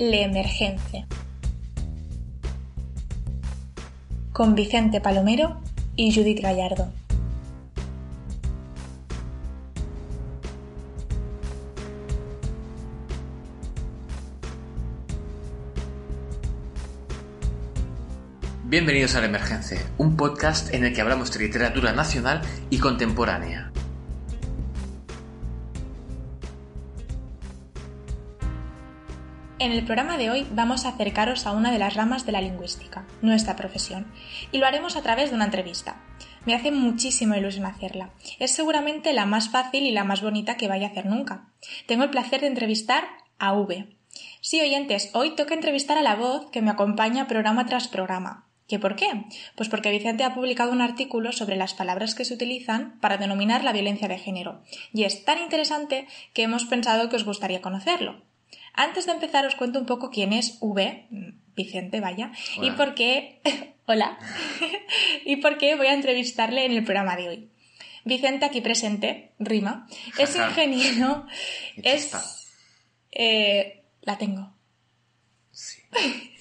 Le Emergencia. Con Vicente Palomero y Judith Gallardo. Bienvenidos a La Emergencia, un podcast en el que hablamos de literatura nacional y contemporánea. En el programa de hoy vamos a acercaros a una de las ramas de la lingüística, nuestra profesión, y lo haremos a través de una entrevista. Me hace muchísima ilusión hacerla. Es seguramente la más fácil y la más bonita que vaya a hacer nunca. Tengo el placer de entrevistar a V. Sí, oyentes, hoy toca entrevistar a la voz que me acompaña programa tras programa. ¿Qué por qué? Pues porque Vicente ha publicado un artículo sobre las palabras que se utilizan para denominar la violencia de género, y es tan interesante que hemos pensado que os gustaría conocerlo. Antes de empezar os cuento un poco quién es V, Vicente, vaya, y por qué, hola, y por qué voy a entrevistarle en el programa de hoy. Vicente aquí presente, rima, es ingeniero, es... Eh, la tengo. Sí.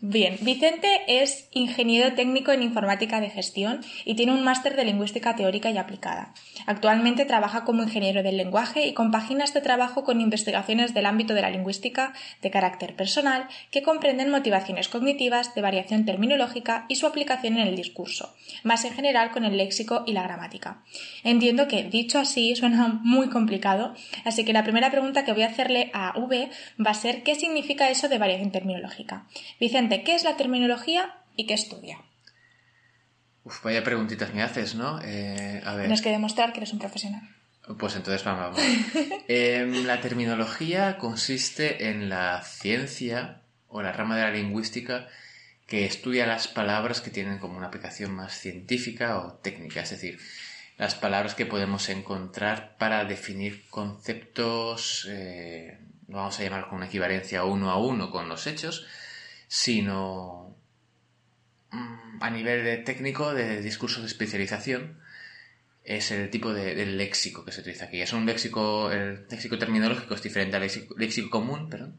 Bien, Vicente es ingeniero técnico en informática de gestión y tiene un máster de lingüística teórica y aplicada. Actualmente trabaja como ingeniero del lenguaje y compagina este trabajo con investigaciones del ámbito de la lingüística de carácter personal que comprenden motivaciones cognitivas de variación terminológica y su aplicación en el discurso, más en general con el léxico y la gramática. Entiendo que, dicho así, suena muy complicado, así que la primera pregunta que voy a hacerle a V va a ser ¿qué significa eso de variación terminológica? Vicente, ¿qué es la terminología y qué estudia? Uf, vaya preguntitas me haces, ¿no? Eh, a ver. Tienes que demostrar que eres un profesional. Pues entonces vamos. eh, la terminología consiste en la ciencia o la rama de la lingüística que estudia las palabras que tienen como una aplicación más científica o técnica, es decir, las palabras que podemos encontrar para definir conceptos, eh, vamos a llamar con una equivalencia uno a uno con los hechos, sino mm, a nivel de técnico de discurso de especialización es el tipo de, léxico que se utiliza aquí. Es un léxico, el léxico terminológico es diferente al léxico, común, perdón,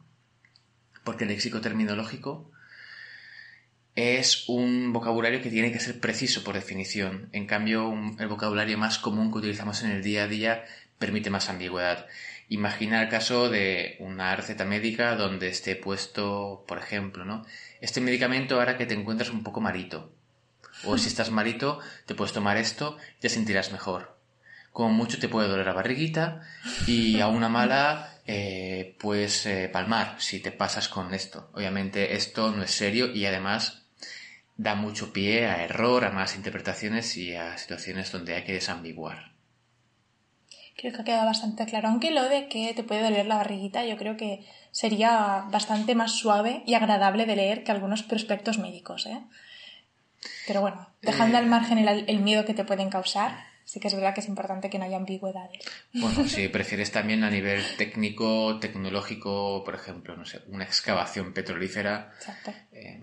porque el léxico terminológico es un vocabulario que tiene que ser preciso por definición. En cambio, el vocabulario más común que utilizamos en el día a día permite más ambigüedad. Imagina el caso de una receta médica donde esté puesto, por ejemplo, ¿no? Este medicamento hará que te encuentres un poco malito. O si estás malito, te puedes tomar esto, te sentirás mejor. Como mucho te puede doler la barriguita y a una mala eh, puedes eh, palmar si te pasas con esto. Obviamente esto no es serio y además da mucho pie a error, a malas interpretaciones y a situaciones donde hay que desambiguar. Creo que ha quedado bastante claro. Aunque lo de que te puede doler la barriguita, yo creo que sería bastante más suave y agradable de leer que algunos prospectos médicos. ¿eh? Pero bueno, dejando eh... al margen el, el, miedo que te pueden causar, sí que es verdad que es importante que no haya ambigüedades. Bueno, si prefieres también a nivel técnico, tecnológico, por ejemplo, no sé, una excavación petrolífera. Exacto. Eh,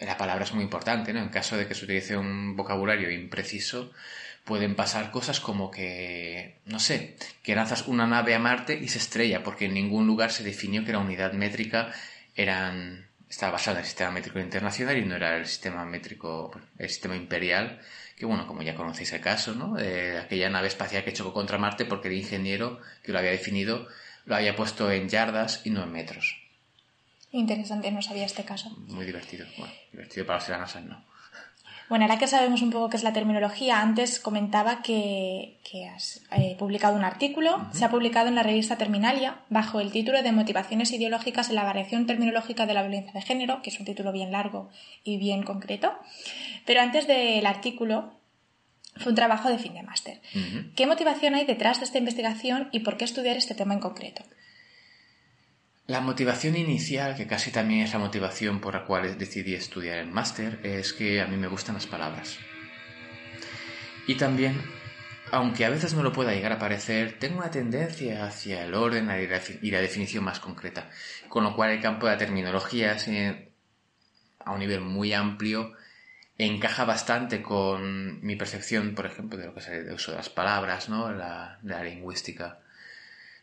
la palabra es muy importante, ¿no? En caso de que se utilice un vocabulario impreciso, pueden pasar cosas como que, no sé, que lanzas una nave a Marte y se estrella, porque en ningún lugar se definió que la unidad métrica eran, estaba basada en el sistema métrico internacional y no era el sistema métrico, el sistema imperial, que bueno, como ya conocéis el caso, ¿no? De aquella nave espacial que chocó contra Marte porque el ingeniero que lo había definido lo había puesto en yardas y no en metros. Interesante, no sabía este caso. Muy divertido. Bueno, divertido para los NASA, no. Bueno, ahora que sabemos un poco qué es la terminología, antes comentaba que, que has eh, publicado un artículo, uh -huh. se ha publicado en la revista Terminalia, bajo el título de Motivaciones ideológicas en la variación terminológica de la violencia de género, que es un título bien largo y bien concreto. Pero antes del artículo, fue un trabajo de fin de máster. Uh -huh. ¿Qué motivación hay detrás de esta investigación y por qué estudiar este tema en concreto? La motivación inicial, que casi también es la motivación por la cual decidí estudiar el máster, es que a mí me gustan las palabras. Y también, aunque a veces no lo pueda llegar a parecer, tengo una tendencia hacia el orden y la definición más concreta, con lo cual el campo de la terminología, a un nivel muy amplio, encaja bastante con mi percepción, por ejemplo, de lo que es el uso de las palabras, ¿no? la, la lingüística.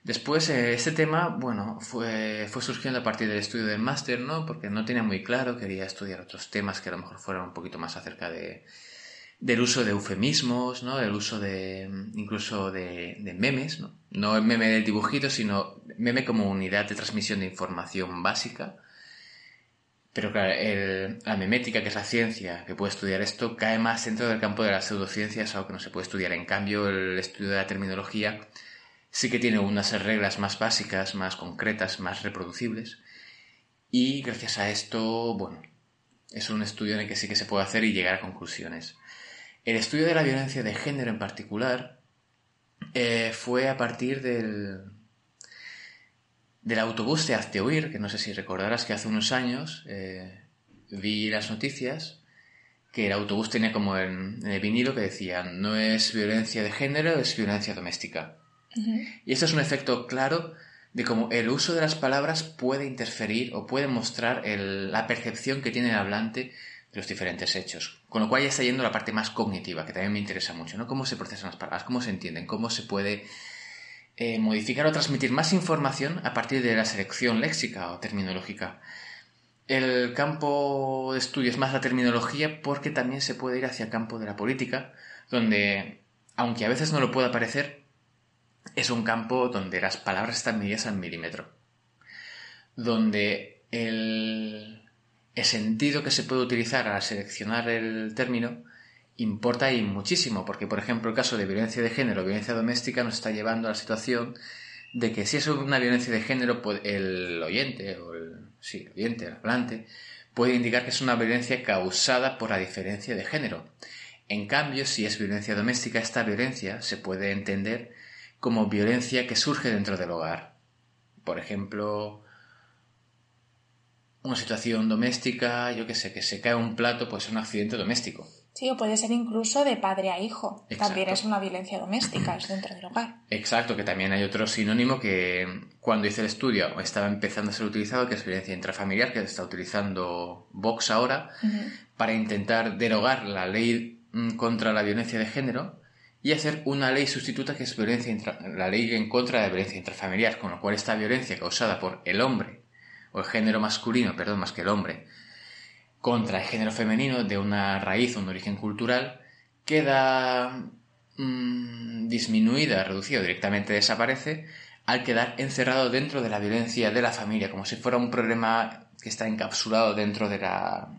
Después, eh, este tema, bueno, fue, fue surgiendo a partir del estudio del máster, ¿no? Porque no tenía muy claro, quería estudiar otros temas que a lo mejor fueran un poquito más acerca de, del uso de eufemismos, ¿no? Del uso de, incluso de, de memes, ¿no? No el meme del dibujito, sino meme como unidad de transmisión de información básica. Pero claro, el, la memética, que es la ciencia que puede estudiar esto, cae más dentro del campo de las pseudociencias, algo que no se puede estudiar. En cambio, el estudio de la terminología sí que tiene unas reglas más básicas, más concretas, más reproducibles. Y gracias a esto, bueno, es un estudio en el que sí que se puede hacer y llegar a conclusiones. El estudio de la violencia de género en particular eh, fue a partir del, del autobús de Hazte que no sé si recordarás que hace unos años eh, vi las noticias que el autobús tenía como en, el vinilo que decía no es violencia de género, es violencia doméstica. Y esto es un efecto claro de cómo el uso de las palabras puede interferir o puede mostrar la percepción que tiene el hablante de los diferentes hechos. Con lo cual ya está yendo la parte más cognitiva, que también me interesa mucho, ¿no? Cómo se procesan las palabras, cómo se entienden, cómo se puede eh, modificar o transmitir más información a partir de la selección léxica o terminológica. El campo de estudio es más la terminología porque también se puede ir hacia el campo de la política, donde, aunque a veces no lo pueda parecer, es un campo donde las palabras están medidas al milímetro, donde el, sentido que se puede utilizar al seleccionar el término importa y muchísimo, porque por ejemplo el caso de violencia de género violencia doméstica nos está llevando a la situación de que si es una violencia de género, el oyente, o el, sí, el oyente, el hablante, puede indicar que es una violencia causada por la diferencia de género. En cambio, si es violencia doméstica, esta violencia se puede entender como violencia que surge dentro del hogar. Por ejemplo, una situación doméstica, yo qué sé, que se cae un plato, pues es un accidente doméstico. Sí, o puede ser incluso de padre a hijo. También es una violencia doméstica, es dentro del hogar. Exacto, que también hay otro sinónimo que cuando hice el estudio estaba empezando a ser utilizado, que es violencia intrafamiliar, que está utilizando Vox ahora, para intentar derogar la ley mm, contra la violencia de género y hacer una ley sustituta que es violencia la ley en contra de la violencia intrafamiliar, con lo cual esta violencia causada por el hombre, o el género masculino, perdón, más que el hombre, contra el género femenino de una raíz o un origen cultural, queda mm, disminuida, reducida, directamente desaparece, al quedar encerrado dentro de la violencia de la familia, como si fuera un problema que está encapsulado dentro de la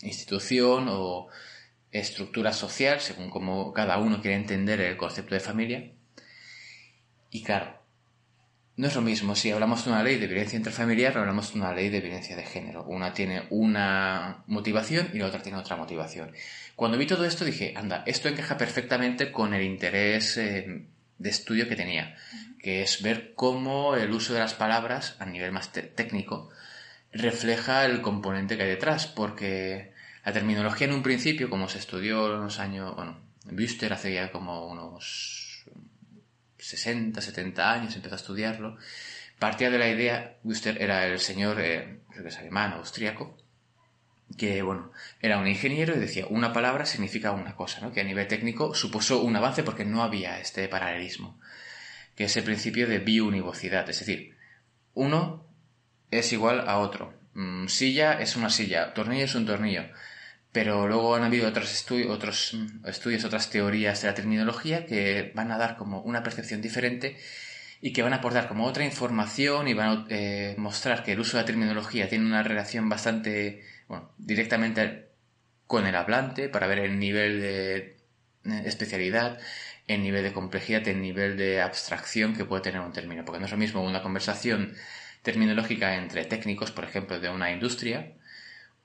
institución o estructura social, según como cada uno quiere entender el concepto de familia. Y claro, no es lo mismo si hablamos de una ley de violencia intrafamiliar o hablamos de una ley de violencia de género. Una tiene una motivación y la otra tiene otra motivación. Cuando vi todo esto dije, anda, esto encaja perfectamente con el interés eh, de estudio que tenía, que es ver cómo el uso de las palabras a nivel más técnico refleja el componente que hay detrás, porque la terminología en un principio, como se estudió en los años, bueno, Büster hace ya como unos 60, 70 años, empezó a estudiarlo, partía de la idea, Büster era el señor, eh, creo que es alemán, austríaco, que bueno, era un ingeniero y decía una palabra significa una cosa, ¿no? que a nivel técnico supuso un avance porque no había este paralelismo, que es el principio de biunivocidad, es decir, uno es igual a otro, mm, silla es una silla, tornillo es un tornillo, pero luego han habido otros, otros mm, estudios, otras teorías de la terminología que van a dar como una percepción diferente y que van a aportar como otra información y van a eh, mostrar que el uso de la terminología tiene una relación bastante, bueno, directamente con el hablante para ver el nivel de eh, especialidad, el nivel de complejidad, el nivel de abstracción que puede tener un término. Porque no es lo mismo una conversación terminológica entre técnicos, por ejemplo, de una industria,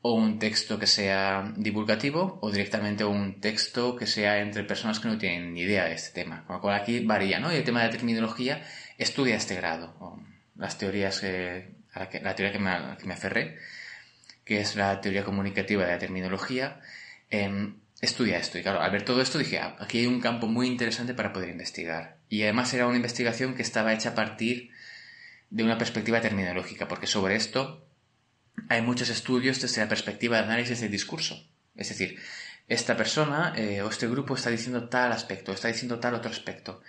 o un texto que sea divulgativo o directamente un texto que sea entre personas que no tienen ni idea de este tema. Con lo cual aquí varía, ¿no? Y el tema de terminología estudia este grado. las teorías que, la teoría que me, que me aferré, que es la teoría comunicativa de la terminología, em, estudia esto. Y claro, al ver todo esto dije, ah, aquí hay un campo muy interesante para poder investigar. Y además era una investigación que estaba hecha a partir de una perspectiva terminológica, porque sobre esto hay muchos estudios desde la perspectiva de análisis del discurso. Es decir, esta persona eh, o este grupo está diciendo tal aspecto, está diciendo tal otro aspecto.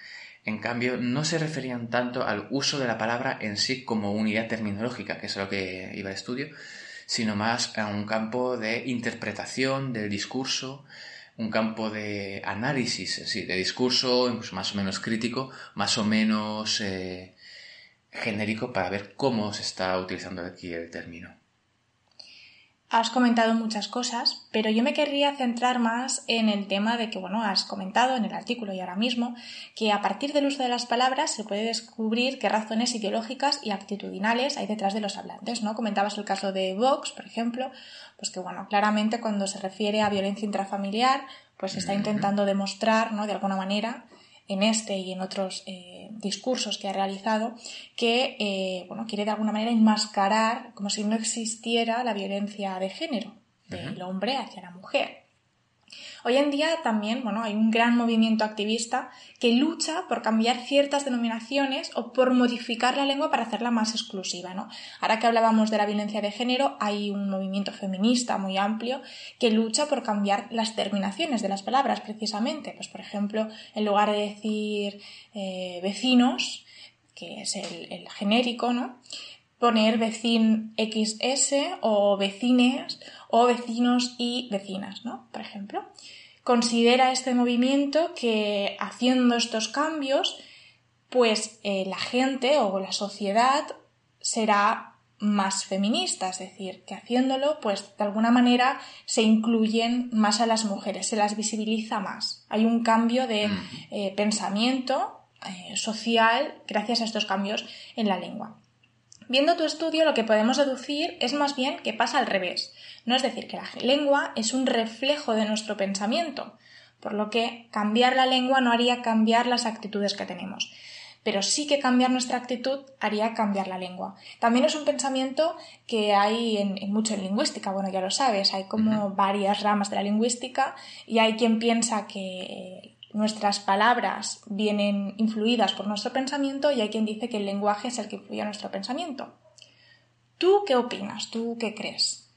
En cambio, no se referían tanto al uso de la palabra en sí como unidad terminológica, que es lo que iba al estudio, sino más a un campo de interpretación del discurso, un campo de análisis, sí, de discurso, más o menos crítico, más o menos eh, genérico para ver cómo se está utilizando aquí el término. Has comentado muchas cosas, pero yo me querría centrar más en el tema de que, bueno, has comentado en el artículo y ahora mismo que a partir del uso de las palabras se puede descubrir qué razones ideológicas y actitudinales hay detrás de los hablantes, ¿no? Comentabas el caso de Vox, por ejemplo, pues que, bueno, claramente cuando se refiere a violencia intrafamiliar, pues se está intentando demostrar, ¿no? De alguna manera, en este y en otros eh, discursos que ha realizado, que eh, bueno, quiere de alguna manera enmascarar como si no existiera la violencia de género del hombre hacia la mujer. Hoy en día también bueno, hay un gran movimiento activista que lucha por cambiar ciertas denominaciones o por modificar la lengua para hacerla más exclusiva. ¿no? Ahora que hablábamos de la violencia de género, hay un movimiento feminista muy amplio que lucha por cambiar las terminaciones de las palabras precisamente. Pues, por ejemplo, en lugar de decir eh, vecinos, que es el, el genérico, ¿no? Poner vecin XS o vecines o vecinos y vecinas, ¿no? Por ejemplo. Considera este movimiento que haciendo estos cambios, pues eh, la gente o la sociedad será más feminista, es decir, que haciéndolo, pues de alguna manera se incluyen más a las mujeres, se las visibiliza más. Hay un cambio de eh, pensamiento eh, social gracias a estos cambios en la lengua. Viendo tu estudio, lo que podemos deducir es más bien que pasa al revés. No es decir, que la lengua es un reflejo de nuestro pensamiento, por lo que cambiar la lengua no haría cambiar las actitudes que tenemos. Pero sí que cambiar nuestra actitud haría cambiar la lengua. También es un pensamiento que hay en, mucho en lingüística, bueno, ya lo sabes, hay como varias ramas de la lingüística y hay quien piensa que nuestras palabras vienen influidas por nuestro pensamiento y hay quien dice que el lenguaje es el que influye a nuestro pensamiento. ¿Tú qué opinas? ¿Tú qué crees?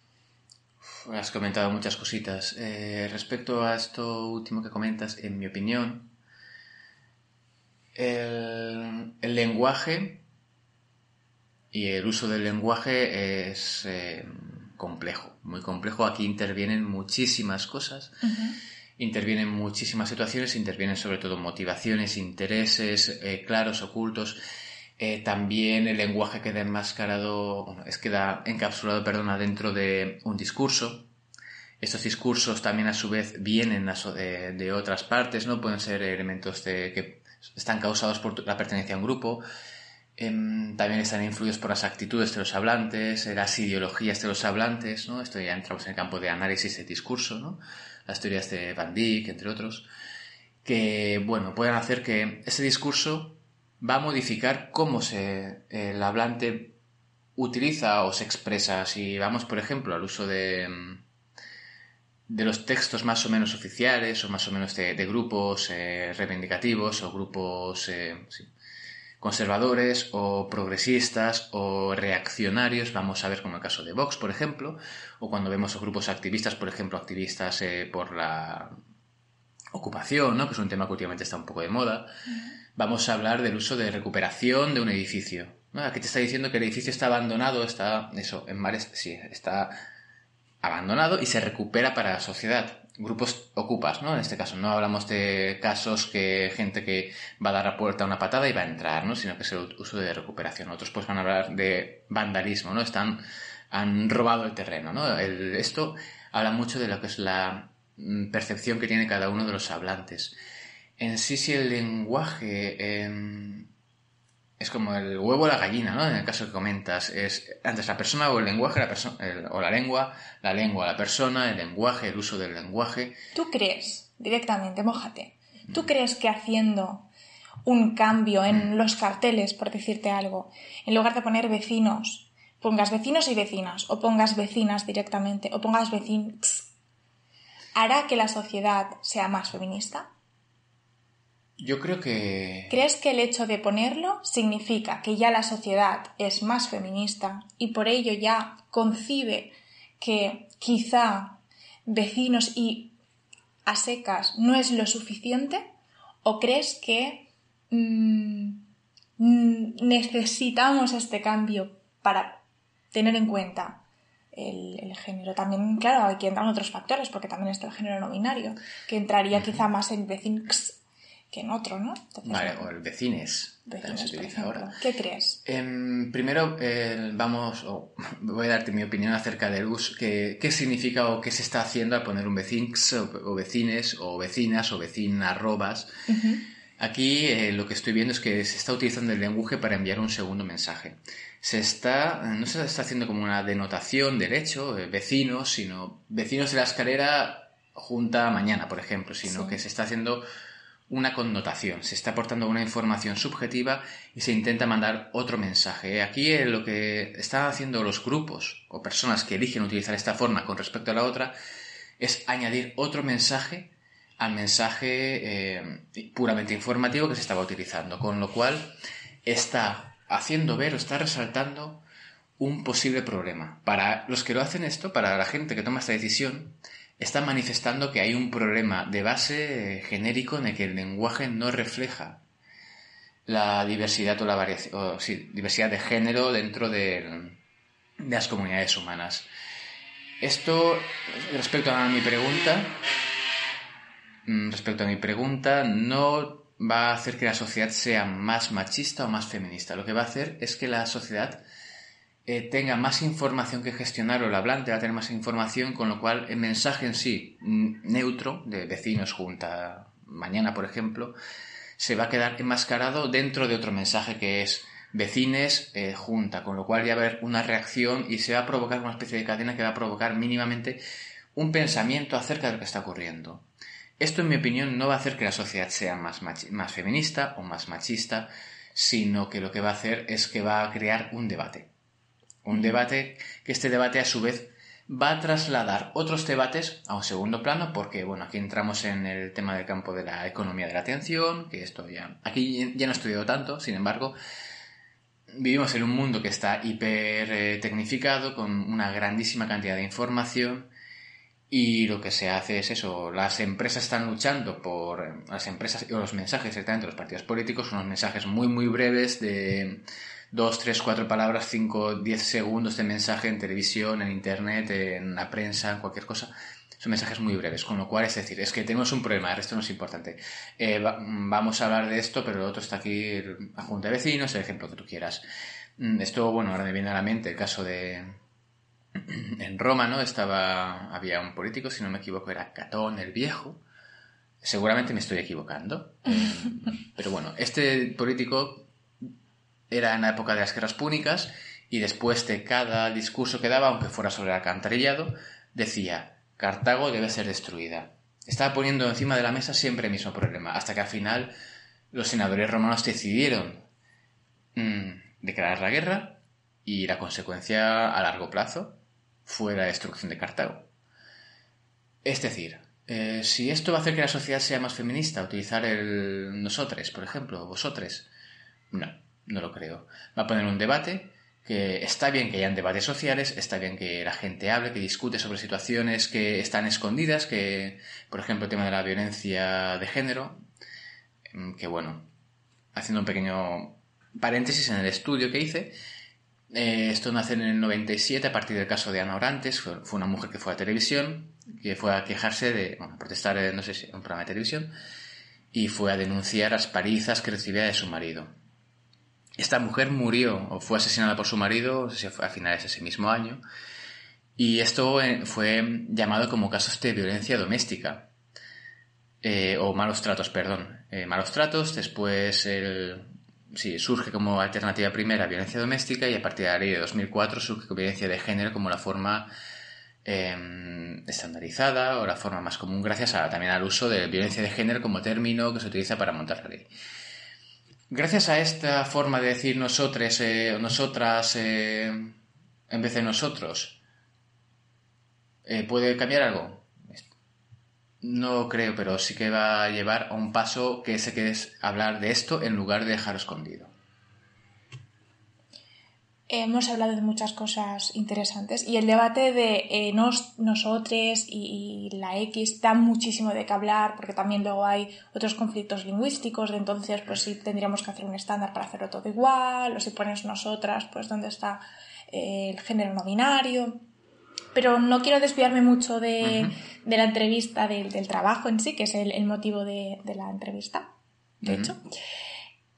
Has comentado muchas cositas. Eh, respecto a esto último que comentas, en mi opinión, el, lenguaje y el uso del lenguaje es eh, complejo, muy complejo. Aquí intervienen muchísimas cosas intervienen muchísimas situaciones, intervienen sobre todo motivaciones, intereses eh, claros, ocultos. Eh, también el lenguaje queda enmascarado, es queda encapsulado, perdona, dentro de un discurso. Estos discursos también a su vez vienen de, otras partes, ¿no? Pueden ser elementos de, que están causados por la pertenencia a un grupo, em, también están influidos por las actitudes de los hablantes, las ideologías de los hablantes, ¿no? Esto ya entramos en el campo de análisis de discurso, ¿no? Las teorías de Van Dyck, entre otros, que, bueno, pueden hacer que ese discurso va a modificar cómo se, el hablante utiliza o se expresa. Si vamos, por ejemplo, al uso de, de los textos más o menos oficiales o más o menos de, grupos eh, reivindicativos o grupos eh, conservadores o progresistas o reaccionarios, vamos a ver como el caso de Vox, por ejemplo, o cuando vemos grupos activistas, por ejemplo, activistas eh, por la ocupación, ¿no? que es un tema que últimamente está un poco de moda, vamos a hablar del uso de recuperación de un edificio. ¿no? Aquí te está diciendo que el edificio está abandonado, está, eso, en mares, sí, está abandonado y se recupera para la sociedad grupos ocupas, ¿no? En este caso, no hablamos de casos que gente que va a dar a puerta una patada y va a entrar, ¿no? Sino que es el uso de recuperación. Otros pues van a hablar de vandalismo, ¿no? Están, han robado el terreno, ¿no? esto habla mucho de lo que es la mm, percepción que tiene cada uno de los hablantes. En sí, si el lenguaje em, es como el huevo o la gallina, ¿no? En el caso que comentas, es antes la persona o el lenguaje, la persona o la lengua, la lengua, la persona, el lenguaje, el uso del lenguaje. ¿Tú crees, directamente, mójate, ¿tú crees que haciendo un cambio en mm. los carteles, por decirte algo, en lugar de poner vecinos, pongas vecinos y vecinas, o pongas vecinas directamente, o pongas vecinos, hará que la sociedad sea más feminista? Yo creo que... ¿Crees que el hecho de ponerlo significa que ya la sociedad es más feminista y por ello ya concibe que quizá vecinos y a secas no es lo suficiente? ¿O crees que mm, necesitamos este cambio para tener en cuenta el, género. También, claro, aquí entran otros factores, porque también está el género no binario, que entraría quizá más en vecins que en otro, ¿no? vale, o el vecines. ahora. ¿Qué crees? Em, primero, vamos, voy a darte mi opinión acerca del uso, qué, qué significa o qué se está haciendo al poner un vecins o, vecines o vecinas o vecinarrobas. Aquí eh, lo que estoy viendo es que se está utilizando el lenguaje para enviar un segundo mensaje se está, no se está haciendo como una denotación del hecho, vecinos, sino vecinos de la escalera junta mañana, por ejemplo, sino que se está haciendo una connotación, se está aportando una información subjetiva y se intenta mandar otro mensaje. Aquí eh, lo que están haciendo los grupos o personas que eligen utilizar esta forma con respecto a la otra es añadir otro mensaje al mensaje eh, puramente informativo que se estaba utilizando, con lo cual está haciendo ver o está resaltando un posible problema. Para los que lo hacen esto, para la gente que toma esta decisión, están manifestando que hay un problema de base genérico en el que el lenguaje no refleja la diversidad o la variación, diversidad de género dentro de, de las comunidades humanas. Esto, respecto a mi pregunta, mm, respecto a mi pregunta, no va a hacer que la sociedad sea más machista o más feminista. Lo que va a hacer es que la sociedad eh, tenga más información que gestionar o el hablante va a tener más información, con lo cual el mensaje en sí, neutro, de vecinos junta mañana, por ejemplo, se va a quedar enmascarado dentro de otro mensaje que es vecines eh, junta, con lo cual ya va a haber una reacción y se va a provocar una especie de cadena que va a provocar mínimamente un pensamiento acerca de lo que está ocurriendo. Esto, en mi opinión, no va a hacer que la sociedad sea más, más feminista o más machista, sino que lo que va a hacer es que va a crear un debate. Un debate que este debate, a su vez, va a trasladar otros debates a un segundo plano, porque, bueno, aquí entramos en el tema del campo de la economía de la atención, que esto ya. Aquí ya no he estudiado tanto, sin embargo, vivimos en un mundo que está hiper eh, tecnificado, con una grandísima cantidad de información y lo que se hace es eso, las empresas están luchando por las empresas o los mensajes directamente de los partidos políticos, unos mensajes muy muy breves de dos, tres, cuatro palabras, cinco, diez segundos de mensaje en televisión, en internet, en la prensa, en cualquier cosa. Son mensajes muy breves, con lo cual es decir, es que tenemos un problema, el resto no es importante. Eh, vamos a hablar de esto, pero lo otro está aquí, la junta de vecinos, el ejemplo que tú quieras. Mm, esto, bueno, ahora me viene a la mente el caso de, en Roma, ¿no? Estaba, había un político, si no me equivoco, era Catón el Viejo. Seguramente me estoy equivocando. Eh, pero bueno, este político era en la época de las guerras púnicas y después de cada discurso que daba, aunque fuera sobre el alcantarillado, decía, Cartago debe ser destruida. Estaba poniendo encima de la mesa siempre el mismo problema, hasta que al final los senadores romanos decidieron mm, declarar la guerra y la consecuencia a largo plazo fue la destrucción de Cartago. Es decir, eh, si esto va a hacer que la sociedad sea más feminista, utilizar el nosotros, por ejemplo, vosotros, no, no lo creo. Va a poner un debate que está bien que hayan debates sociales, está bien que la gente hable, que discute sobre situaciones que están escondidas, que, por ejemplo, el tema de la violencia de género, mm, que bueno, haciendo un pequeño paréntesis en el estudio que hice, eh, esto nace en el 97 a partir del caso de Ana Orantes, fue, una mujer que fue a televisión, que fue a quejarse de, bueno, a protestar, en, no sé si, en un programa de televisión, y fue a denunciar las palizas que recibía de su marido. Esta mujer murió o fue asesinada por su marido, a finales de ese mismo año, y esto eh, fue llamado como casos de violencia doméstica. Eh, o malos tratos, perdón. malos tratos, después el, sí, surge como alternativa primera violencia doméstica y a partir de la ley de 2004 surge violencia de género como la forma em, estandarizada o la forma más común gracias también al uso de violencia de género como término que se utiliza para montar la ley. Gracias a esta forma de decir nosotros, eh, nosotras, eh, en vez de nosotros, eh, ¿puede cambiar algo? No creo, pero sí que va a llevar a un paso que sé que es hablar de esto en lugar de dejarlo escondido. Hemos hablado de muchas cosas interesantes y el debate de eh, nos, nosotros y, la X da muchísimo de qué hablar porque también luego hay otros conflictos lingüísticos de entonces pues si tendríamos que hacer un estándar para hacerlo todo igual o si pones nosotras pues dónde está eh, el género no binario pero no quiero desviarme mucho de, la entrevista, del trabajo en sí, que es el, motivo de, la entrevista, de hecho.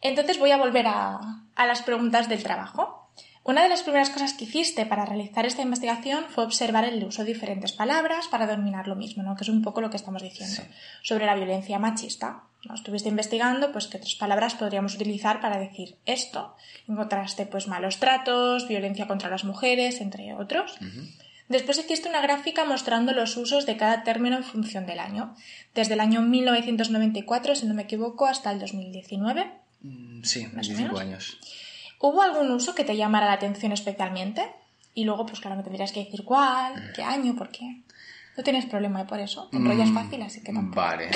Entonces voy a volver a, las preguntas del trabajo. Una de las primeras cosas que hiciste para realizar esta investigación fue observar el uso de diferentes palabras para dominar lo mismo, ¿no? que es un poco lo que estamos diciendo, sobre la violencia machista. ¿no? Estuviste investigando pues, qué otras palabras podríamos utilizar para decir esto. Encontraste pues, malos tratos, violencia contra las mujeres, entre otros. Después existe una gráfica mostrando los usos de cada término en función del año, desde el año 1994, si no me equivoco, hasta el 2019. Mm, sí, más 25 años. ¿Hubo algún uso que te llamara la atención especialmente? Y luego, pues claro, me tendrías que decir cuál, qué año, por qué. No tienes problema por eso. Te enrollas mm, fácil, así que tampoco. Vale,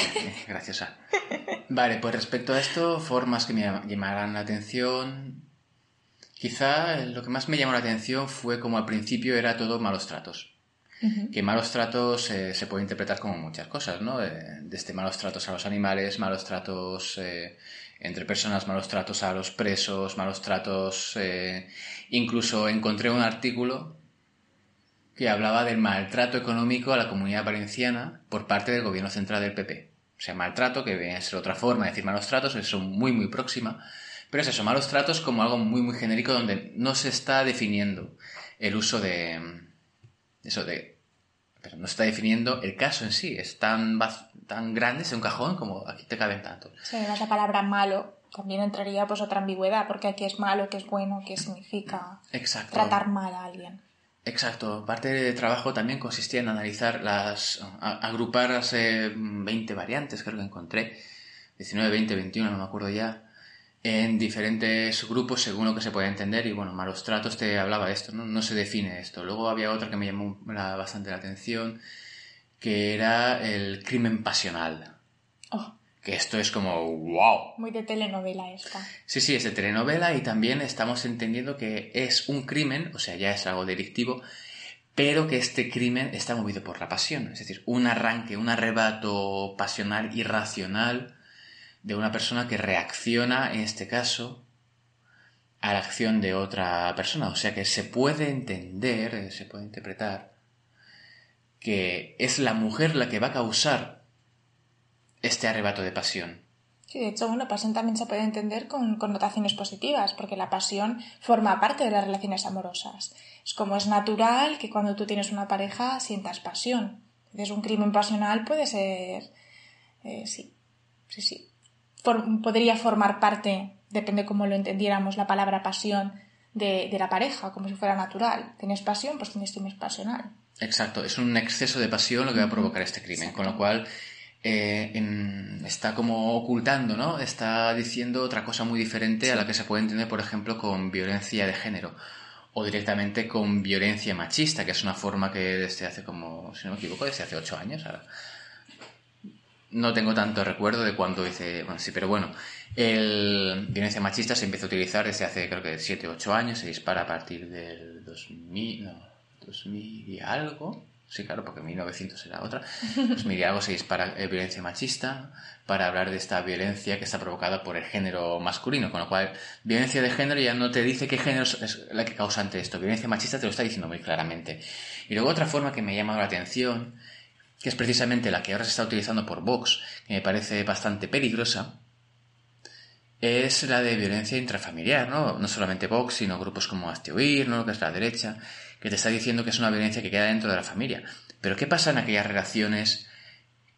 gracias. Vale, pues respecto a esto, formas que me llamarán la atención. Quizá lo que más me llamó la atención fue como al principio era todo malos tratos. Que malos tratos eh, se puede interpretar como muchas cosas, ¿no? Eh, desde malos tratos a los animales, malos tratos eh, entre personas, malos tratos a los presos, malos tratos. incluso encontré un artículo que hablaba del maltrato económico a la comunidad valenciana por parte del gobierno central del PP. O sea, maltrato, que viene ser otra forma de decir malos tratos, es muy, muy próxima pero es eso, malos tratos como algo muy, muy genérico donde no se está definiendo el uso de... Eso de... Pero no está definiendo el caso en sí. Es tan, tan grande, es un cajón como aquí te caben tanto. Si además la palabra malo también entraría pues otra ambigüedad, porque aquí es malo, que es bueno, que significa tratar mal a alguien. Exacto. Parte del trabajo también consistía en analizar las... agrupar las 20 variantes, creo que encontré. 19, 20, 21, no me acuerdo ya en diferentes grupos según lo que se puede entender y bueno, malos tratos te hablaba de esto, ¿no? no se define esto. Luego había otra que me llamó bastante la atención que era el crimen pasional. Oh. Que esto es como wow. Muy de telenovela esta. Sí, sí, es de telenovela y también estamos entendiendo que es un crimen, o sea, ya es algo delictivo, pero que este crimen está movido por la pasión, es decir, un arranque, un arrebato pasional irracional de una persona que reacciona, en este caso, a la acción de otra persona. O sea que se puede entender, eh, se puede interpretar que es la mujer la que va a causar este arrebato de pasión. Sí, de hecho, bueno, pasión también se puede entender con connotaciones positivas, porque la pasión forma parte de las relaciones amorosas. Es como es natural que cuando tú tienes una pareja sientas pasión. Entonces, un crimen pasional puede ser. Eh, sí, sí, sí podría formar parte, depende cómo lo entendiéramos, la palabra pasión de, la pareja, como si fuera natural. Tienes pasión, pues tienes crimen pasional. Exacto, es un exceso de pasión lo que va a provocar este crimen, con lo cual eh, está como ocultando, ¿no? Está diciendo otra cosa muy diferente a la que se puede entender, por ejemplo, con violencia de género o directamente con violencia machista, que es una forma que desde hace como, si no me equivoco, desde hace ocho años ahora, no tengo tanto recuerdo de cuando hice. Bueno, sí, pero bueno. El violencia machista se empezó a utilizar desde hace creo que 7 o 8 años. Se dispara a partir del 2000. No, 2000 y algo. Sí, claro, porque 1900 era otra. 2000 y algo se dispara eh, violencia machista para hablar de esta violencia que está provocada por el género masculino. Con lo cual, violencia de género ya no te dice qué género es la que causa ante esto. Violencia machista te lo está diciendo muy claramente. Y luego otra forma que me ha llamado la atención que es precisamente la que ahora se está utilizando por Vox, que me parece bastante peligrosa, es la de violencia intrafamiliar, ¿no? No solamente Vox, sino grupos como Hazte ¿no? Que es la derecha, que te está diciendo que es una violencia que queda dentro de la familia. Pero ¿qué pasa en aquellas relaciones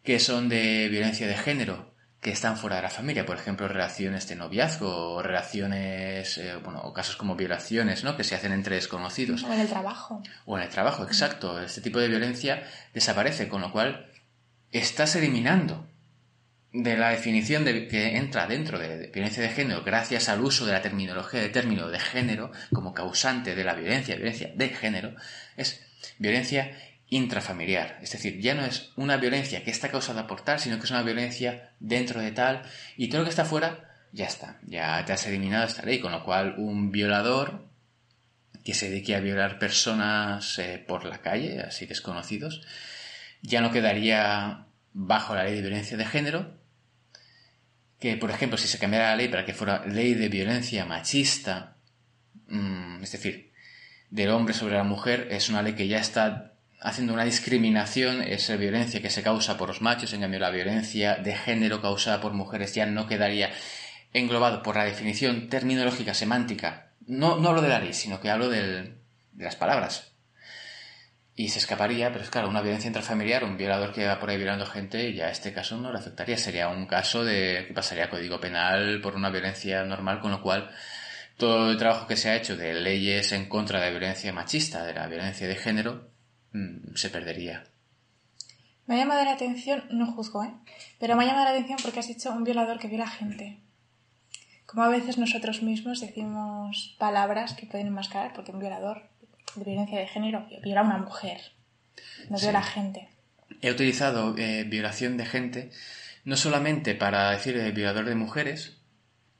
que son de violencia de género? Que están fuera de la familia, por ejemplo, relaciones de noviazgo o relaciones, eh, bueno, o casos como violaciones, ¿no? Que se hacen entre desconocidos. O en el trabajo. O en el trabajo, exacto. Este tipo de violencia desaparece, con lo cual estás eliminando de la definición de, que entra dentro de, violencia de género gracias al uso de la terminología de término de género como causante de la violencia, violencia de género, es violencia intrafamiliar. Es decir, ya no es una violencia que está causada por tal, sino que es una violencia dentro de tal y todo lo que está fuera ya está, ya te has eliminado esta ley, con lo cual un violador que se dedique a violar personas eh, por la calle, así desconocidos, ya no quedaría bajo la ley de violencia de género, que por ejemplo si se cambiara la ley para que fuera ley de violencia machista, mm, es decir, del hombre sobre la mujer, es una ley que ya está haciendo una discriminación, esa violencia que se causa por los machos, en cambio la violencia de género causada por mujeres ya no quedaría englobado por la definición terminológica semántica. No, no hablo de la ley, sino que hablo de las palabras y se escaparía, pero es claro, una violencia intrafamiliar, un violador que va por ahí violando gente, ya este caso no le afectaría. Sería un caso de que pasaría a código penal por una violencia normal, con lo cual todo el trabajo que se ha hecho de leyes en contra de la violencia machista, de la violencia de género, mm, se perdería. Me ha llamado la atención, no juzgo, ¿eh? Pero me ha llamado la atención porque has dicho un violador que viola gente. Como a veces nosotros mismos decimos palabras que pueden enmascarar, porque un violador de violencia de género viola a una mujer, no viola a gente. He utilizado eh, violación de gente no solamente para decir eh, violador de mujeres,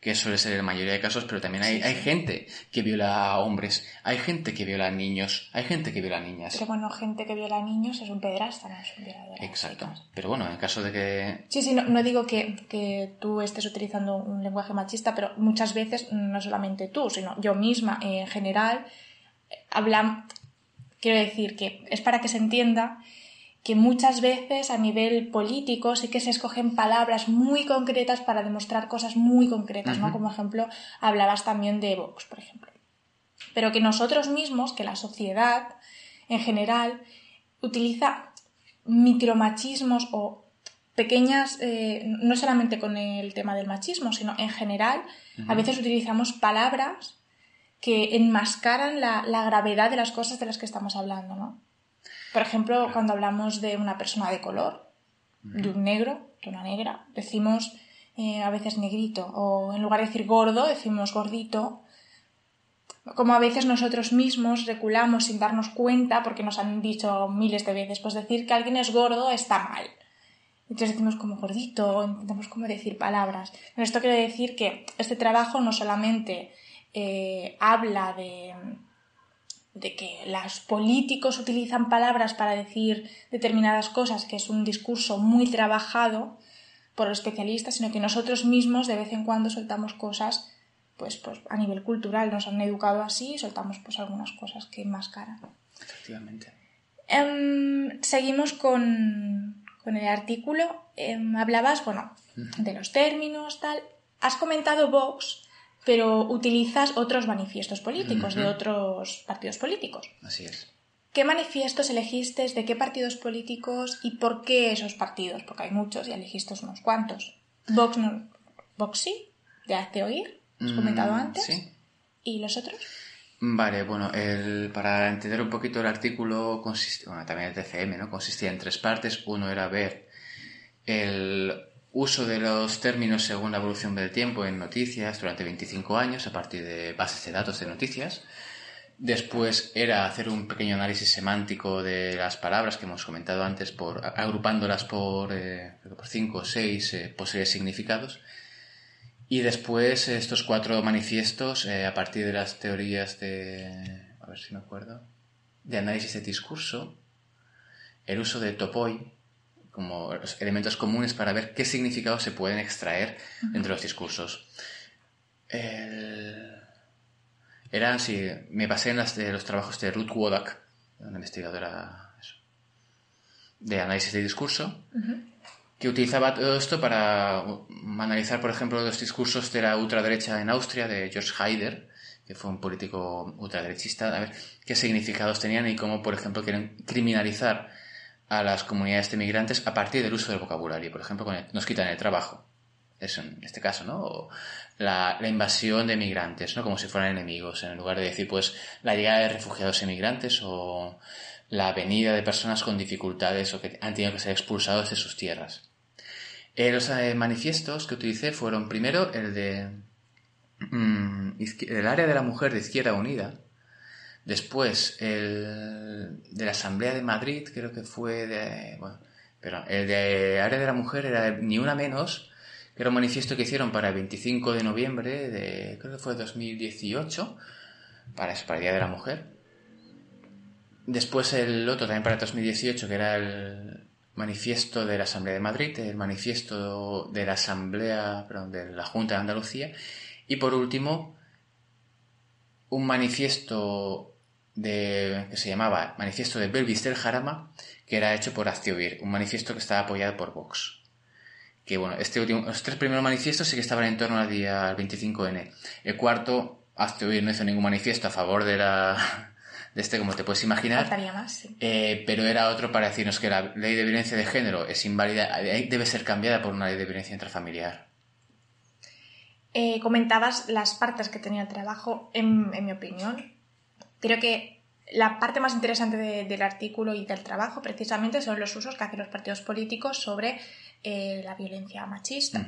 que suele ser la mayoría de casos, pero también hay, hay gente que viola a hombres, hay gente que viola a niños, hay gente que viola a niñas. Pero bueno, gente que viola a niños es un pederasta, no es un violador. Exacto. Pero bueno, en caso de que... Sí, sí, no, no digo que, que, tú estés utilizando un lenguaje machista, pero muchas veces, no solamente tú, sino yo misma en general, hablan, quiero decir que es para que se entienda que muchas veces a nivel político sí que se escogen palabras muy concretas para demostrar cosas muy concretas, ¿no? Como ejemplo, hablabas también de Vox, por ejemplo. Pero que nosotros mismos, que la sociedad en general, utiliza micromachismos o pequeñas, eh, no solamente con el tema del machismo, sino en general, a veces utilizamos palabras que enmascaran la, la, gravedad de las cosas de las que estamos hablando, ¿no? Por ejemplo, cuando hablamos de una persona de color, de un negro, de una negra, decimos eh, a veces negrito, o en lugar de decir gordo, decimos gordito. Como a veces nosotros mismos reculamos sin darnos cuenta, porque nos han dicho miles de veces, pues decir que alguien es gordo está mal. Entonces decimos como gordito, intentamos como decir palabras. Pero esto quiere decir que este trabajo no solamente eh, habla de, de que los políticos utilizan palabras para decir determinadas cosas, que es un discurso muy trabajado por los especialistas, sino que nosotros mismos de vez en cuando soltamos cosas pues, pues a nivel cultural, nos han educado así y soltamos pues algunas cosas que enmascaran. Efectivamente. Um, seguimos con, con, el artículo. Um, hablabas, bueno, de los términos, tal. Has comentado Vox, pero utilizas otros manifiestos políticos uh -huh. de otros partidos políticos. Así es. ¿Qué manifiestos elegiste, de qué partidos políticos y por qué esos partidos? Porque hay muchos y elegiste unos cuantos. Vox, no, Vox sí, de oír, has comentado antes. Sí. ¿Y los otros? Vale, bueno, el, para entender un poquito el artículo, consiste, bueno, también el TCM, ¿no? Consistía en tres partes. Uno era ver el uso de los términos según la evolución del tiempo en noticias durante 25 años a partir de bases de datos de noticias. Después era hacer un pequeño análisis semántico de las palabras que hemos comentado antes, por, agrupándolas por, eh, por cinco o seis eh, posibles significados. Y después estos cuatro manifiestos eh, a partir de las teorías de... a ver si me acuerdo. De análisis de discurso, el uso de topoi, como los elementos comunes para ver qué significados se pueden extraer uh -huh. entre los discursos. El... Eran, sí, me basé en las de los trabajos de Ruth Wodak, una investigadora de análisis de discurso, uh -huh. que utilizaba todo esto para analizar, por ejemplo, los discursos de la ultraderecha en Austria, de George Haider, que fue un político ultraderechista, a ver qué significados tenían y cómo, por ejemplo, quieren criminalizar a las comunidades de migrantes a partir del uso del vocabulario. Por ejemplo, nos quitan el trabajo. Eso en este caso, ¿no? O la, invasión de migrantes, ¿no? Como si fueran enemigos. En lugar de decir, pues, la llegada de refugiados emigrantes o la venida de personas con dificultades o que han tenido que ser expulsados de sus tierras. Eh, los eh, manifiestos que utilicé fueron primero el de mm, el área de la mujer de Izquierda Unida, después el de la Asamblea de Madrid, creo que fue de... Bueno, pero el de área de la mujer era ni una menos, que era un manifiesto que hicieron para el 25 de noviembre de, creo que fue 2018, para, para el Día de la Mujer. Después el otro también para 2018, que era el manifiesto de la Asamblea de Madrid, el manifiesto de la Asamblea, perdón, de la Junta de Andalucía. Y por último, un manifiesto de, que se llamaba Manifiesto de Belvis del Jarama, que era hecho por Aztiovir, un manifiesto que estaba apoyado por Vox. Que bueno, este último, los tres primeros manifiestos sí que estaban en torno al día 25N. El cuarto, Aztiovir no hizo ningún manifiesto a favor de la, de este, como te puedes imaginar. Eh, pero era otro para decirnos que la ley de violencia de género es inválida, eh, debe ser cambiada por una ley de violencia intrafamiliar. Eh, comentabas las partes que tenía el trabajo, en, mi opinión. Creo que la parte más interesante del artículo y del trabajo precisamente son los usos que hacen los partidos políticos sobre la violencia machista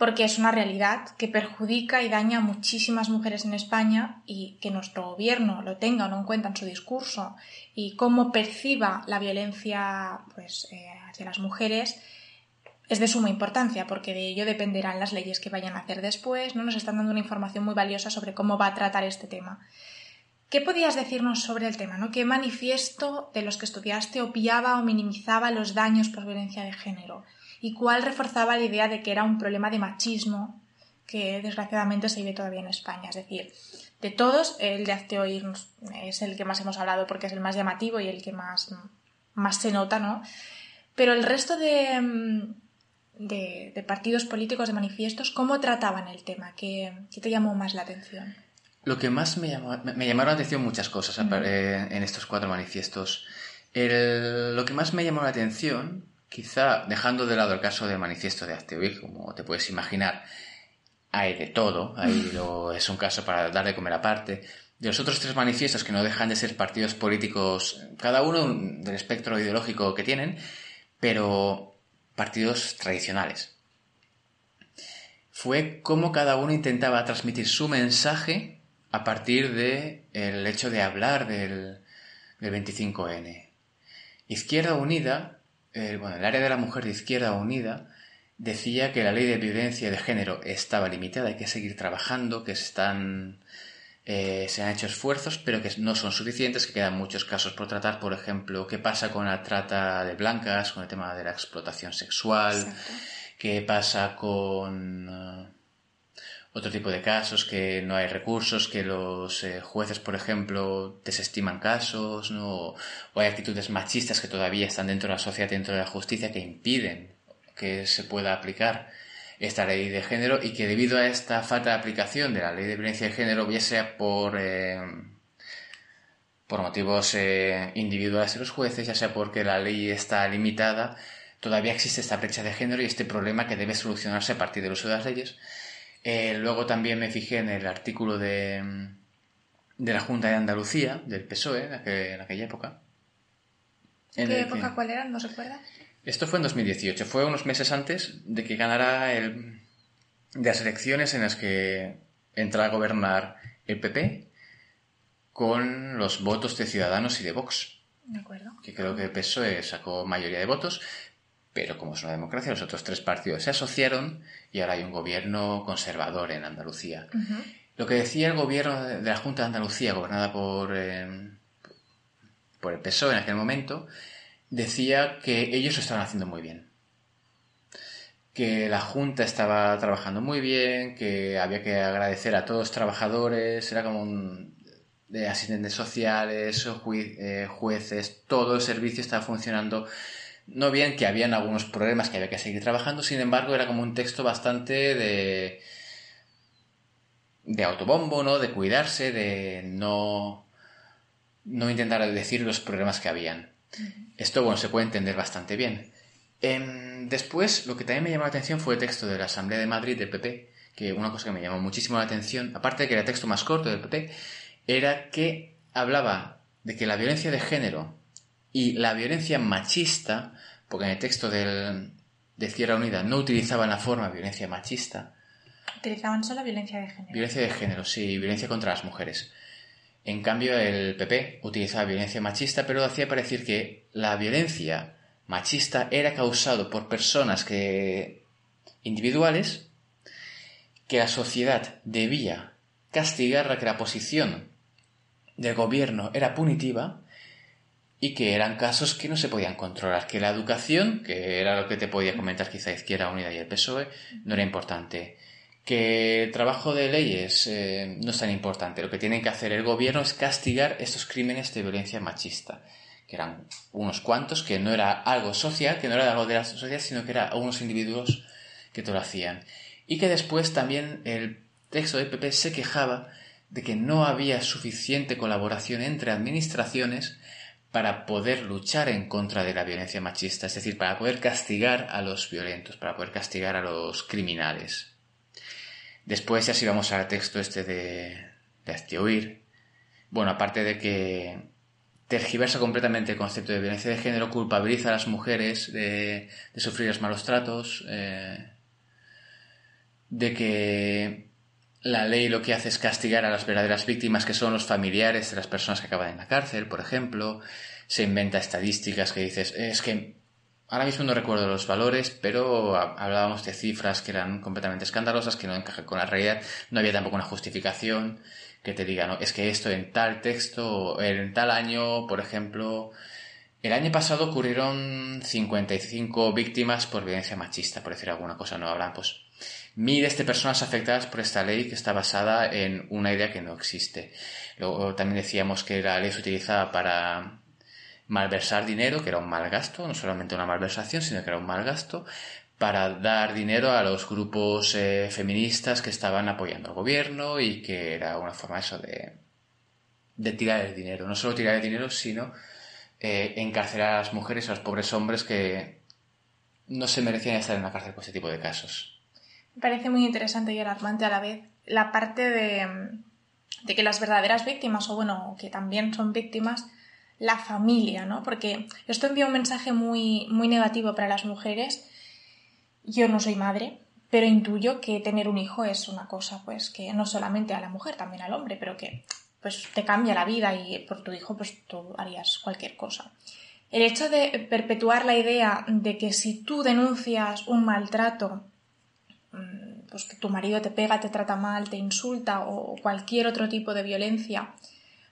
porque es una realidad que perjudica y daña a muchísimas mujeres en España y que nuestro gobierno lo tenga o no en cuenta en su discurso y cómo perciba la violencia pues, eh, hacia las mujeres es de suma importancia porque de ello dependerán las leyes que vayan a hacer después. ¿no? Nos están dando una información muy valiosa sobre cómo va a tratar este tema. ¿Qué podías decirnos sobre el tema? ¿no? ¿Qué manifiesto de los que estudiaste opiaba o minimizaba los daños por violencia de género? y cuál reforzaba la idea de que era un problema de machismo que desgraciadamente se vive todavía en España. Es decir, de todos, el de Hazte Oír es el que más hemos hablado porque es el más llamativo y el que más, más se nota, ¿no? Pero el resto de, de, partidos políticos, de manifiestos, ¿cómo trataban el tema? ¿Qué, te llamó más la atención? Lo que más me llamó, me llamaron la atención muchas cosas en estos cuatro manifiestos. lo que más me llamó la atención Quizá dejando de lado el caso del manifiesto de Acteoir, como te puedes imaginar, hay de todo, ahí es un caso para dar de comer aparte. De los otros tres manifiestos que no dejan de ser partidos políticos, cada uno del espectro ideológico que tienen, pero partidos tradicionales. Fue como cada uno intentaba transmitir su mensaje a partir del el hecho de hablar del, del 25N. Izquierda Unida el, bueno, el área de la mujer de Izquierda Unida decía que la ley de violencia de género estaba limitada, hay que seguir trabajando, que están, eh, se han hecho esfuerzos, pero que no son suficientes, que quedan muchos casos por tratar. Por ejemplo, qué pasa con la trata de blancas, con el tema de la explotación sexual, qué pasa con... Otro tipo de casos, que no hay recursos, que los eh, jueces, por ejemplo, desestiman casos, ¿no? o hay actitudes machistas que todavía están dentro de la sociedad, dentro de la justicia, que impiden que se pueda aplicar esta ley de género y que debido a esta falta de aplicación de la ley de violencia de género, ya sea por, eh, por motivos eh, individuales de los jueces, ya sea porque la ley está limitada, todavía existe esta brecha de género y este problema que debe solucionarse a partir del uso de las leyes eh, luego también me fijé en el artículo de, de la Junta de Andalucía, del PSOE, en, aquella época. ¿Qué época cuál era? ¿No recuerdas? Esto fue en 2018, fue unos meses antes de que ganara el, de las elecciones en las que entra a gobernar el PP con los votos de Ciudadanos y de Vox. De acuerdo. Que creo que el PSOE sacó mayoría de votos, pero como es una democracia, los otros tres partidos se asociaron y ahora hay un gobierno conservador en Andalucía. Lo que decía el gobierno de la Junta de Andalucía, gobernada por, eh, por el PSOE en aquel momento, decía que ellos lo estaban haciendo muy bien. Que la Junta estaba trabajando muy bien, que había que agradecer a todos los trabajadores, era como un, de asistentes sociales, eh, jueces, todo el servicio estaba funcionando no bien que habían algunos problemas que había que seguir trabajando, sin embargo era como un texto bastante de de autobombo, ¿no? De cuidarse, de no no intentar decir los problemas que habían. Esto, bueno, se puede entender bastante bien. Em, después, lo que también me llamó la atención fue el texto de la Asamblea de Madrid del PP, que una cosa que me llamó muchísimo la atención, aparte de que era el texto más corto del PP, era que hablaba de que la violencia de género y la violencia machista, porque en el texto del, de Izquierda Unida no utilizaban la forma violencia machista. Utilizaban solo violencia de género. Violencia de género, sí, violencia contra las mujeres. En cambio, el PP utilizaba violencia machista, pero hacía parecer que la violencia machista era causado por personas que individuales que la sociedad debía castigar, que la posición del gobierno era punitiva y que eran casos que no se podían controlar, que la educación, que era lo que te podía comentar quizá Izquierda Unida y el PSOE, no era importante, que el trabajo de leyes eh, no es tan importante, lo que tiene que hacer el gobierno es castigar estos crímenes de violencia machista, que eran unos cuantos, que no era algo social, que no era algo de la sociedad, sino que eran unos individuos que te lo hacían. Y que después también el texto del PP se quejaba de que no había suficiente colaboración entre administraciones para poder luchar en contra de la violencia machista, es decir, para poder castigar a los violentos, para poder castigar a los criminales. Después ya si vamos al texto este de, de huir bueno, aparte de que tergiversa completamente el concepto de violencia de género, culpabiliza a las mujeres de, sufrir los malos tratos, eh, de que la ley lo que hace es castigar a las verdaderas víctimas, que son los familiares de las personas que acaban en la cárcel, por ejemplo. Se inventa estadísticas que dices, es que ahora mismo no recuerdo los valores, pero hablábamos de cifras que eran completamente escandalosas, que no encajan con la realidad. No había tampoco una justificación que te diga, no, es que esto en tal texto, en tal año, por ejemplo, el año pasado ocurrieron 55 víctimas por violencia machista, por decir alguna cosa, no hablan, pues miles de personas afectadas por esta ley que está basada en una idea que no existe. Luego también decíamos que la ley se utilizaba para malversar dinero, que era un mal gasto, no solamente una malversación, sino que era un mal gasto, para dar dinero a los grupos eh, feministas que estaban apoyando al gobierno y que era una forma eso de, tirar el dinero. No solo tirar el dinero, sino eh, encarcelar a las mujeres a los pobres hombres que no se merecían estar en la cárcel por este tipo de casos. Parece muy interesante y alarmante a la vez la parte de, de que las verdaderas víctimas, o bueno, que también son víctimas, la familia, ¿no? Porque esto envía un mensaje muy, muy negativo para las mujeres. Yo no soy madre, pero intuyo que tener un hijo es una cosa, pues, que no solamente a la mujer, también al hombre, pero que pues te cambia la vida y por tu hijo pues tú harías cualquier cosa. El hecho de perpetuar la idea de que si tú denuncias un maltrato Mm, pues que tu marido te pega, te trata mal, te insulta o cualquier otro tipo de violencia,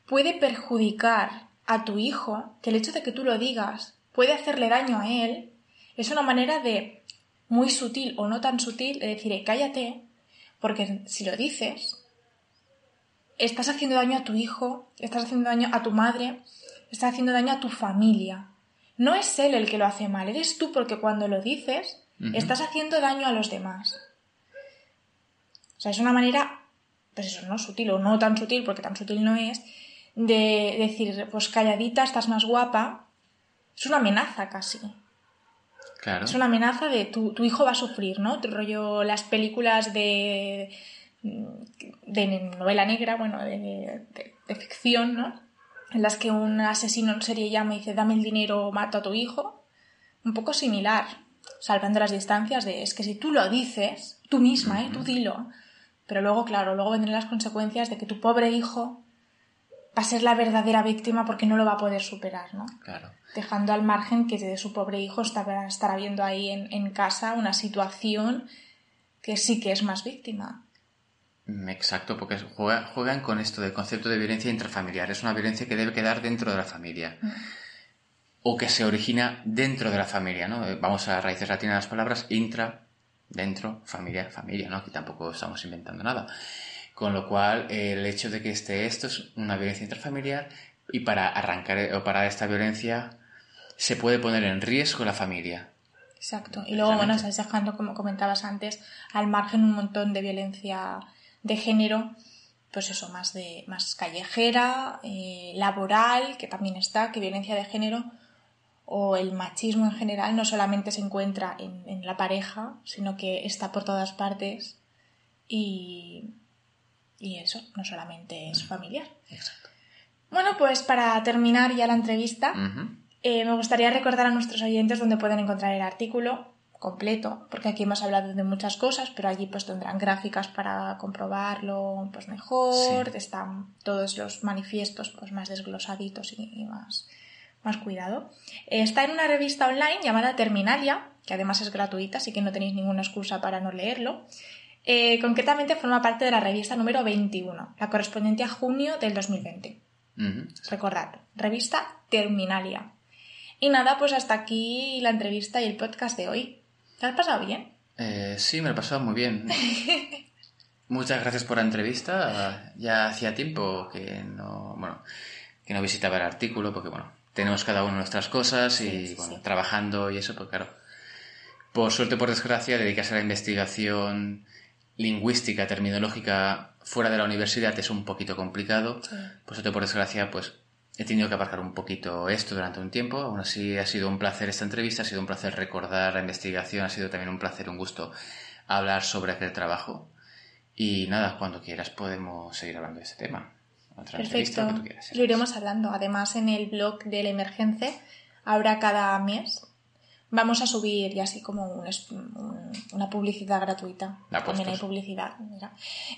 puede perjudicar a tu hijo, que el hecho de que tú lo digas puede hacerle daño a él, es una manera de muy sutil o no tan sutil de decir, eh, cállate, porque si lo dices, estás haciendo daño a tu hijo, estás haciendo daño a tu madre, estás haciendo daño a tu familia. No es él el que lo hace mal, eres tú porque cuando lo dices, estás haciendo daño a los demás. O sea, es una manera, pues eso, no sutil o no tan sutil, porque tan sutil no es, de decir, pues calladita, estás más guapa. Es una amenaza casi. Claro. Es una amenaza de tu, tu hijo va a sufrir, ¿no? Te rollo las películas de, de novela negra, bueno, de, de, ficción, ¿no? En las que un asesino en serie llama y dice, dame el dinero o mato a tu hijo. Un poco similar, salvando las distancias de, es que si tú lo dices, tú misma, ¿eh? Tú dilo pero luego, claro, luego vendrán las consecuencias de que tu pobre hijo va a ser la verdadera víctima porque no lo va a poder superar, ¿no? Claro. Dejando al margen que de su pobre hijo estará, estará viendo ahí en, casa una situación que sí que es más víctima. Mm, exacto, porque juegan con esto del concepto de violencia intrafamiliar. Es una violencia que debe quedar dentro de la familia. Mm. O que se origina dentro de la familia, ¿no? Vamos a raíces latinas de las palabras intra dentro, familia, familia, ¿no? Aquí tampoco estamos inventando nada. Con lo cual, el hecho de que esté esto es una violencia intrafamiliar y para arrancar o parar esta violencia se puede poner en riesgo la familia. Exacto. Y luego, bueno, estás dejando, como comentabas antes, al margen un montón de violencia de género, pues eso, más de más callejera, eh, laboral, que también está, que violencia de género, o el machismo en general no solamente se encuentra en, la pareja, sino que está por todas partes y, y eso no solamente es familiar. Exacto. Bueno, pues para terminar ya la entrevista, eh, me gustaría recordar a nuestros oyentes dónde pueden encontrar el artículo, completo, porque aquí hemos hablado de muchas cosas, pero allí pues tendrán gráficas para comprobarlo pues mejor, están todos los manifiestos pues más desglosaditos y, más, más cuidado. está en una revista online llamada Terminalia, que además es gratuita, así que no tenéis ninguna excusa para no leerlo. Eh, concretamente forma parte de la revista número 21, la correspondiente a junio del 2020. Recordad, revista Terminalia. Y nada, pues hasta aquí la entrevista y el podcast de hoy. ¿Te has pasado bien? Eh, sí, me lo he pasado muy bien. Muchas gracias por la entrevista. Ya hacía tiempo que no, bueno, que no visitaba el artículo porque, bueno, tenemos cada uno nuestras cosas y, bueno, trabajando y eso, pues claro. Por suerte, por desgracia, dedicarse a la investigación lingüística, terminológica fuera de la universidad es un poquito complicado. Por suerte, por desgracia, pues he tenido que aparcar un poquito esto durante un tiempo. Aún así, ha sido un placer esta entrevista, ha sido un placer recordar la investigación, ha sido también un placer, un gusto hablar sobre aquel trabajo. Y nada, cuando quieras podemos seguir hablando de ese tema. Otra Perfecto. Lo iremos hablando. Además, en el blog del Emergence habrá cada mes vamos a subir y así como una publicidad gratuita. También hay publicidad.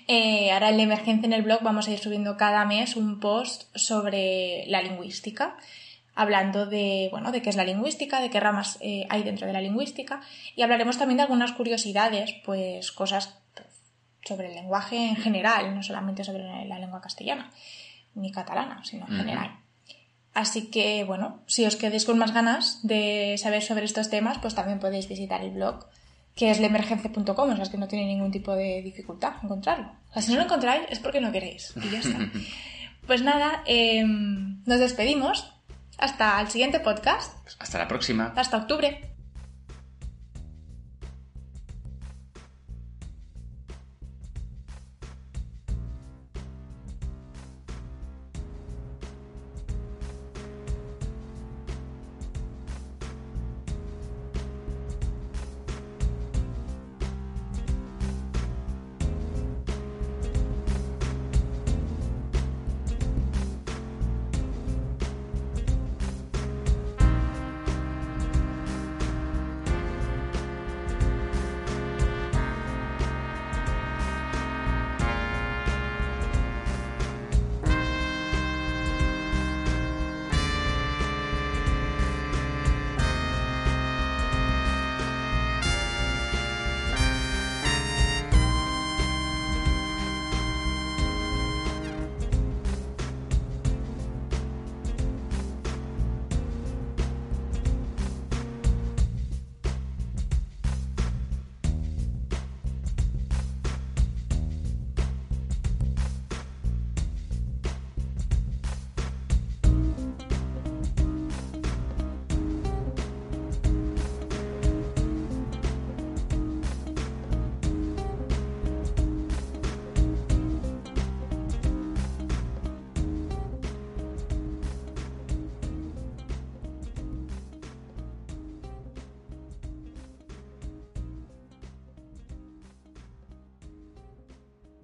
Eh, ahora en la emergencia en el blog vamos a ir subiendo cada mes un post sobre la lingüística, hablando de, bueno, de qué es la lingüística, de qué ramas eh, hay dentro de la lingüística y hablaremos también de algunas curiosidades, pues cosas sobre el lenguaje en general, no solamente sobre la lengua castellana ni catalana, sino en general. Así que, bueno, si os quedéis con más ganas de saber sobre estos temas, pues también podéis visitar el blog, que es lemergencia.com, o sea, es que no tiene ningún tipo de dificultad encontrarlo. O sea, si no lo encontráis es porque no queréis, y ya está. pues nada, em, nos despedimos. Hasta el siguiente podcast. Hasta la próxima. Hasta octubre.